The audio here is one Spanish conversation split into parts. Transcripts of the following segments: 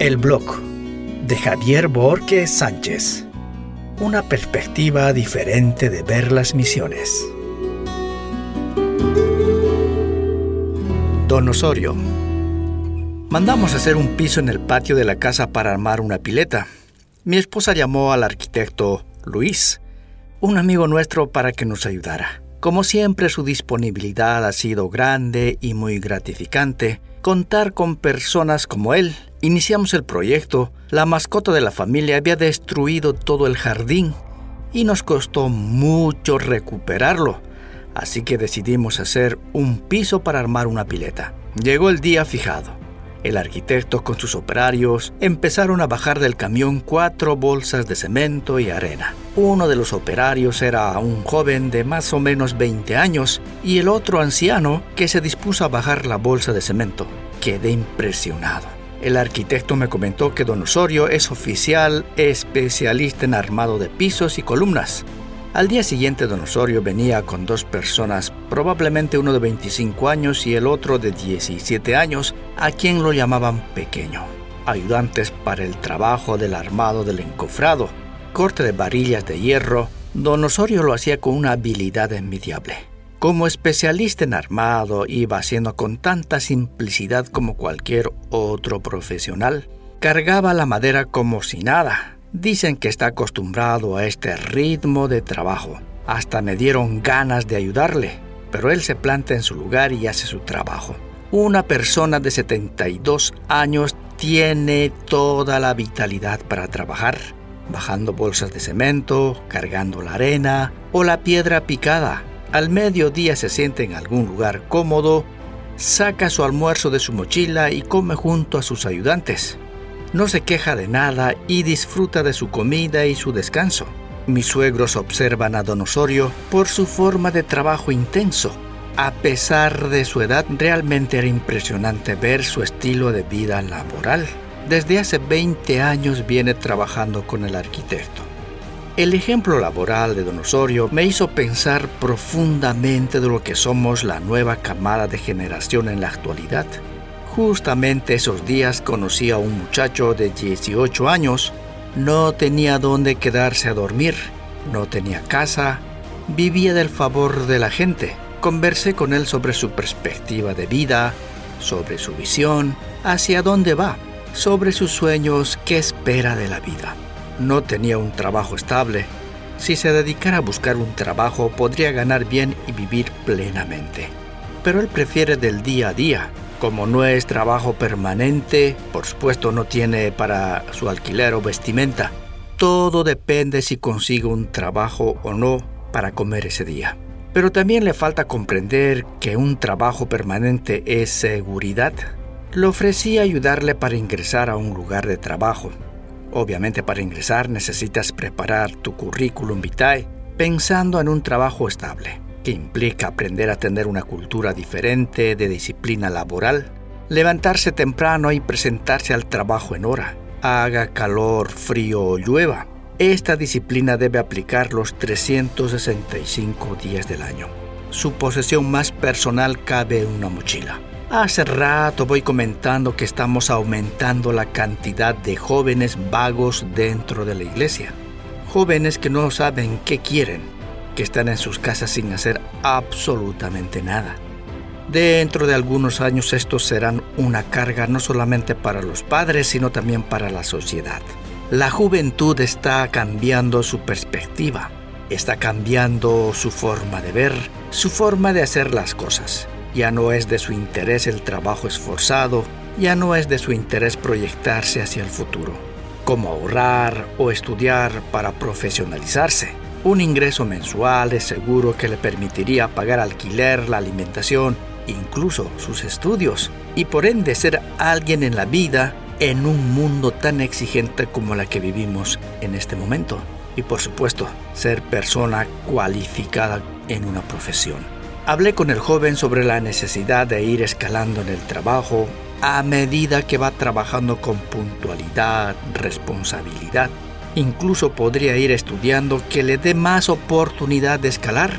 El blog de Javier Borges Sánchez. Una perspectiva diferente de ver las misiones. Don Osorio. Mandamos hacer un piso en el patio de la casa para armar una pileta. Mi esposa llamó al arquitecto Luis, un amigo nuestro, para que nos ayudara. Como siempre, su disponibilidad ha sido grande y muy gratificante. Contar con personas como él Iniciamos el proyecto, la mascota de la familia había destruido todo el jardín y nos costó mucho recuperarlo, así que decidimos hacer un piso para armar una pileta. Llegó el día fijado. El arquitecto con sus operarios empezaron a bajar del camión cuatro bolsas de cemento y arena. Uno de los operarios era un joven de más o menos 20 años y el otro anciano que se dispuso a bajar la bolsa de cemento. Quedé impresionado. El arquitecto me comentó que don Osorio es oficial especialista en armado de pisos y columnas. Al día siguiente don Osorio venía con dos personas, probablemente uno de 25 años y el otro de 17 años, a quien lo llamaban pequeño, ayudantes para el trabajo del armado del encofrado, corte de varillas de hierro, don Osorio lo hacía con una habilidad envidiable. Como especialista en armado iba haciendo con tanta simplicidad como cualquier otro profesional. Cargaba la madera como si nada. Dicen que está acostumbrado a este ritmo de trabajo. Hasta me dieron ganas de ayudarle, pero él se planta en su lugar y hace su trabajo. Una persona de 72 años tiene toda la vitalidad para trabajar, bajando bolsas de cemento, cargando la arena o la piedra picada al mediodía se siente en algún lugar cómodo, saca su almuerzo de su mochila y come junto a sus ayudantes. No se queja de nada y disfruta de su comida y su descanso. Mis suegros observan a don Osorio por su forma de trabajo intenso. A pesar de su edad, realmente era impresionante ver su estilo de vida laboral. Desde hace 20 años viene trabajando con el arquitecto. El ejemplo laboral de Don Osorio me hizo pensar profundamente de lo que somos la nueva camada de generación en la actualidad. Justamente esos días conocí a un muchacho de 18 años. No tenía dónde quedarse a dormir, no tenía casa, vivía del favor de la gente. Conversé con él sobre su perspectiva de vida, sobre su visión, hacia dónde va, sobre sus sueños, qué espera de la vida. No tenía un trabajo estable. Si se dedicara a buscar un trabajo podría ganar bien y vivir plenamente. Pero él prefiere del día a día. Como no es trabajo permanente, por supuesto no tiene para su alquiler o vestimenta. Todo depende si consigue un trabajo o no para comer ese día. Pero también le falta comprender que un trabajo permanente es seguridad. Le ofrecí ayudarle para ingresar a un lugar de trabajo, Obviamente para ingresar necesitas preparar tu currículum vitae pensando en un trabajo estable, que implica aprender a tener una cultura diferente de disciplina laboral, levantarse temprano y presentarse al trabajo en hora, haga calor, frío o llueva. Esta disciplina debe aplicar los 365 días del año. Su posesión más personal cabe en una mochila. Hace rato voy comentando que estamos aumentando la cantidad de jóvenes vagos dentro de la iglesia. Jóvenes que no saben qué quieren, que están en sus casas sin hacer absolutamente nada. Dentro de algunos años estos serán una carga no solamente para los padres, sino también para la sociedad. La juventud está cambiando su perspectiva, está cambiando su forma de ver, su forma de hacer las cosas. Ya no es de su interés el trabajo esforzado, ya no es de su interés proyectarse hacia el futuro, como ahorrar o estudiar para profesionalizarse. Un ingreso mensual es seguro que le permitiría pagar alquiler, la alimentación, incluso sus estudios, y por ende ser alguien en la vida en un mundo tan exigente como la que vivimos en este momento. Y por supuesto, ser persona cualificada en una profesión. Hablé con el joven sobre la necesidad de ir escalando en el trabajo a medida que va trabajando con puntualidad, responsabilidad. Incluso podría ir estudiando que le dé más oportunidad de escalar.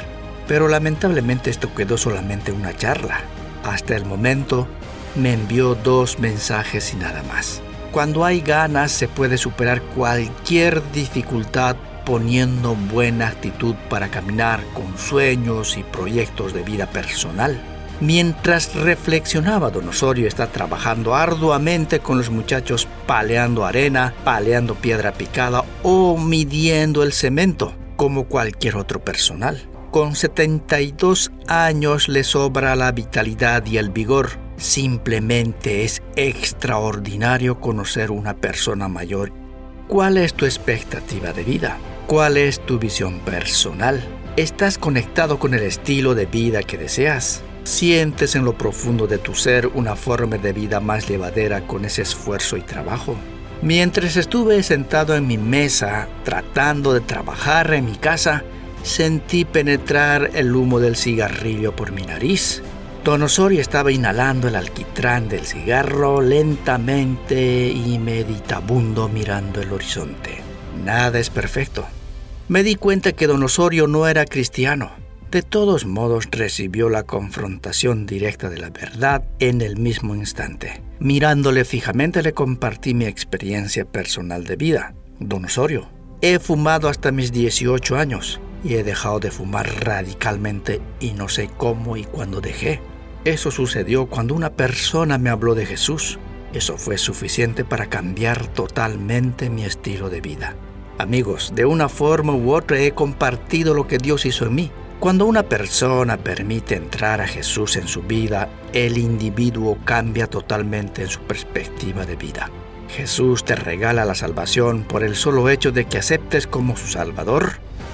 Pero lamentablemente esto quedó solamente una charla. Hasta el momento me envió dos mensajes y nada más. Cuando hay ganas se puede superar cualquier dificultad poniendo buena actitud para caminar con sueños y proyectos de vida personal. Mientras reflexionaba, don Osorio está trabajando arduamente con los muchachos paleando arena, paleando piedra picada o midiendo el cemento, como cualquier otro personal. Con 72 años le sobra la vitalidad y el vigor. Simplemente es extraordinario conocer una persona mayor. ¿Cuál es tu expectativa de vida? ¿Cuál es tu visión personal? ¿Estás conectado con el estilo de vida que deseas? ¿Sientes en lo profundo de tu ser una forma de vida más llevadera con ese esfuerzo y trabajo? Mientras estuve sentado en mi mesa tratando de trabajar en mi casa, sentí penetrar el humo del cigarrillo por mi nariz. Don Osorio estaba inhalando el alquitrán del cigarro lentamente y meditabundo mirando el horizonte. Nada es perfecto. Me di cuenta que don Osorio no era cristiano. De todos modos recibió la confrontación directa de la verdad en el mismo instante. Mirándole fijamente le compartí mi experiencia personal de vida. Don Osorio, he fumado hasta mis 18 años y he dejado de fumar radicalmente y no sé cómo y cuándo dejé. Eso sucedió cuando una persona me habló de Jesús. Eso fue suficiente para cambiar totalmente mi estilo de vida. Amigos, de una forma u otra he compartido lo que Dios hizo en mí cuando una persona permite entrar a Jesús en su vida, el individuo cambia totalmente en su perspectiva de vida. Jesús te regala la salvación por el solo hecho de que aceptes como su Salvador.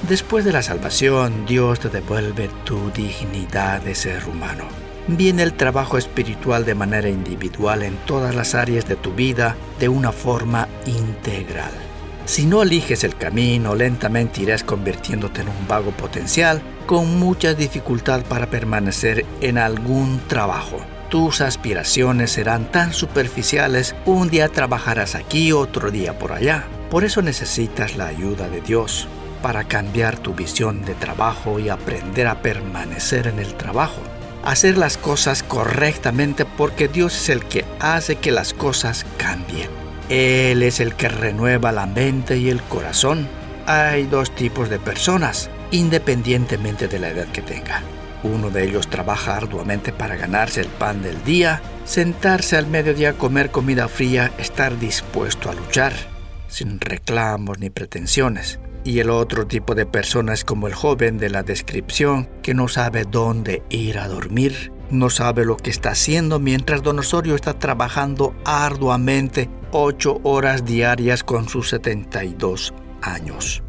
Después de la salvación, Dios te devuelve tu dignidad de ser humano. Viene el trabajo espiritual de manera individual en todas las áreas de tu vida de una forma integral. Si no eliges el camino, lentamente irás convirtiéndote en un vago potencial con mucha dificultad para permanecer en algún trabajo. Tus aspiraciones serán tan superficiales, un día trabajarás aquí, otro día por allá. Por eso necesitas la ayuda de Dios para cambiar tu visión de trabajo y aprender a permanecer en el trabajo. Hacer las cosas correctamente porque Dios es el que hace que las cosas cambien. Él es el que renueva la mente y el corazón. Hay dos tipos de personas, independientemente de la edad que tenga. Uno de ellos trabaja arduamente para ganarse el pan del día, sentarse al mediodía comer comida fría, estar dispuesto a luchar, sin reclamos ni pretensiones. Y el otro tipo de persona es como el joven de la descripción que no sabe dónde ir a dormir, no sabe lo que está haciendo mientras Don Osorio está trabajando arduamente ocho horas diarias con sus 72 años.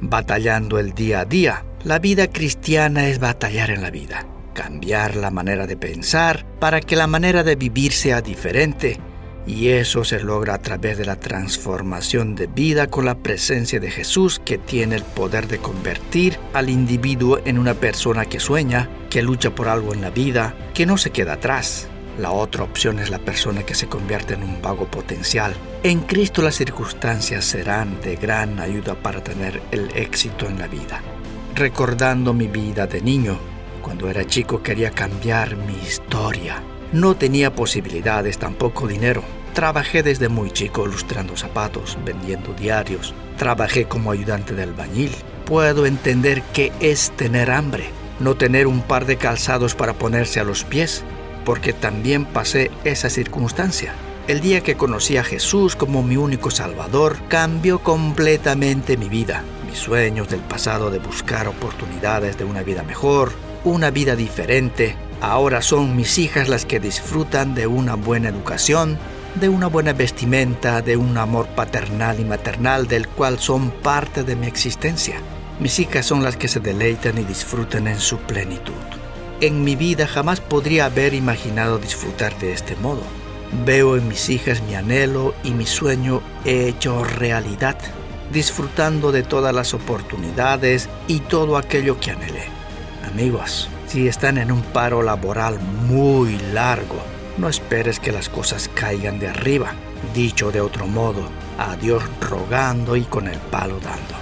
Batallando el día a día. La vida cristiana es batallar en la vida, cambiar la manera de pensar para que la manera de vivir sea diferente y eso se logra a través de la transformación de vida con la presencia de Jesús que tiene el poder de convertir al individuo en una persona que sueña, que lucha por algo en la vida, que no se queda atrás. La otra opción es la persona que se convierte en un vago potencial. En Cristo las circunstancias serán de gran ayuda para tener el éxito en la vida. Recordando mi vida de niño, cuando era chico quería cambiar mi historia no tenía posibilidades, tampoco dinero. Trabajé desde muy chico lustrando zapatos, vendiendo diarios. Trabajé como ayudante del albañil. Puedo entender qué es tener hambre, no tener un par de calzados para ponerse a los pies, porque también pasé esa circunstancia. El día que conocí a Jesús como mi único Salvador, cambió completamente mi vida. Mis sueños del pasado de buscar oportunidades de una vida mejor, una vida diferente, Ahora son mis hijas las que disfrutan de una buena educación, de una buena vestimenta, de un amor paternal y maternal del cual son parte de mi existencia. Mis hijas son las que se deleitan y disfrutan en su plenitud. En mi vida jamás podría haber imaginado disfrutar de este modo. Veo en mis hijas mi anhelo y mi sueño hecho realidad, disfrutando de todas las oportunidades y todo aquello que anhelé. Amigos, si están en un paro laboral muy largo, no esperes que las cosas caigan de arriba. Dicho de otro modo, a Dios rogando y con el palo dando.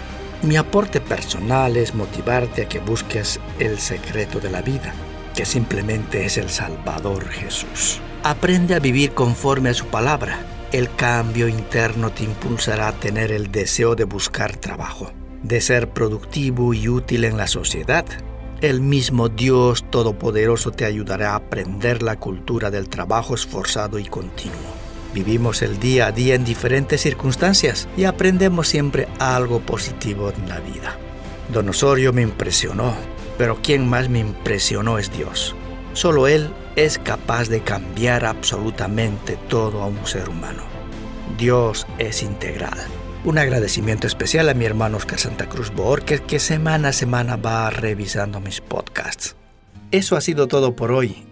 Mi aporte personal es motivarte a que busques el secreto de la vida, que simplemente es el Salvador Jesús. Aprende a vivir conforme a su palabra. el cambio interno te impulsará a tener el deseo de buscar trabajo, de ser productivo y útil en la sociedad. El mismo Dios Todopoderoso te ayudará a aprender la cultura del trabajo esforzado y continuo. Vivimos el día a día en diferentes circunstancias y aprendemos siempre algo positivo en la vida. Don Osorio me impresionó, pero quien más me impresionó es Dios. Solo Él es capaz de cambiar absolutamente todo a un ser humano. Dios es integral. Un agradecimiento especial a mi hermano Oscar Santa Cruz Borges que semana a semana va revisando mis podcasts. Eso ha sido todo por hoy.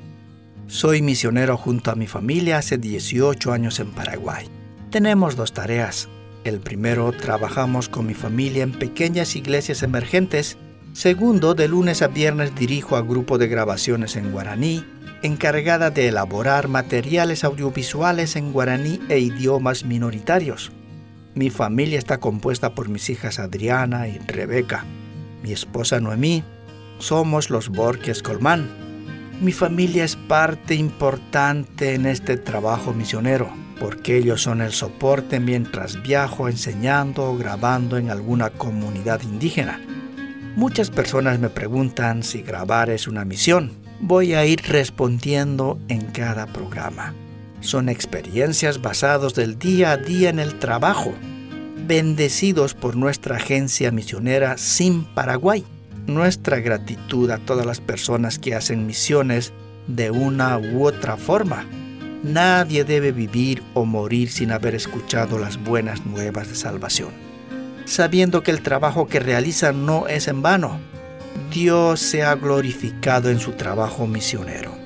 Soy misionero junto a mi familia hace 18 años en Paraguay. Tenemos dos tareas. El primero, trabajamos con mi familia en pequeñas iglesias emergentes. Segundo, de lunes a viernes dirijo a grupo de grabaciones en guaraní, encargada de elaborar materiales audiovisuales en guaraní e idiomas minoritarios. Mi familia está compuesta por mis hijas Adriana y Rebeca, mi esposa Noemí. Somos los Borges Colmán mi familia es parte importante en este trabajo misionero, porque ellos son el soporte mientras viajo enseñando o grabando en alguna comunidad indígena. Muchas personas me preguntan si grabar es una misión. Voy a ir respondiendo en cada programa. Son experiencias basadas del día a día en el trabajo, bendecidos por nuestra agencia misionera Sin Paraguay nuestra gratitud a todas las personas que hacen misiones de una u otra forma. Nadie debe vivir o morir sin haber escuchado las buenas nuevas de salvación, sabiendo que el trabajo que realizan no es en vano. Dios se ha glorificado en su trabajo misionero.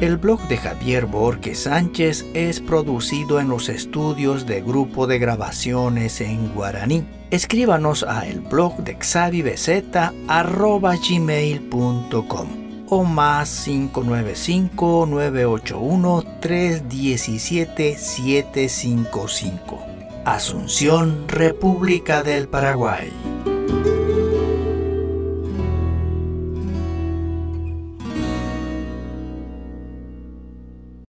El blog de Javier Borges Sánchez es producido en los estudios de Grupo de Grabaciones en Guaraní. Escríbanos a blog de xavibz.gmail.com o más 595-981-317-755. Asunción, República del Paraguay.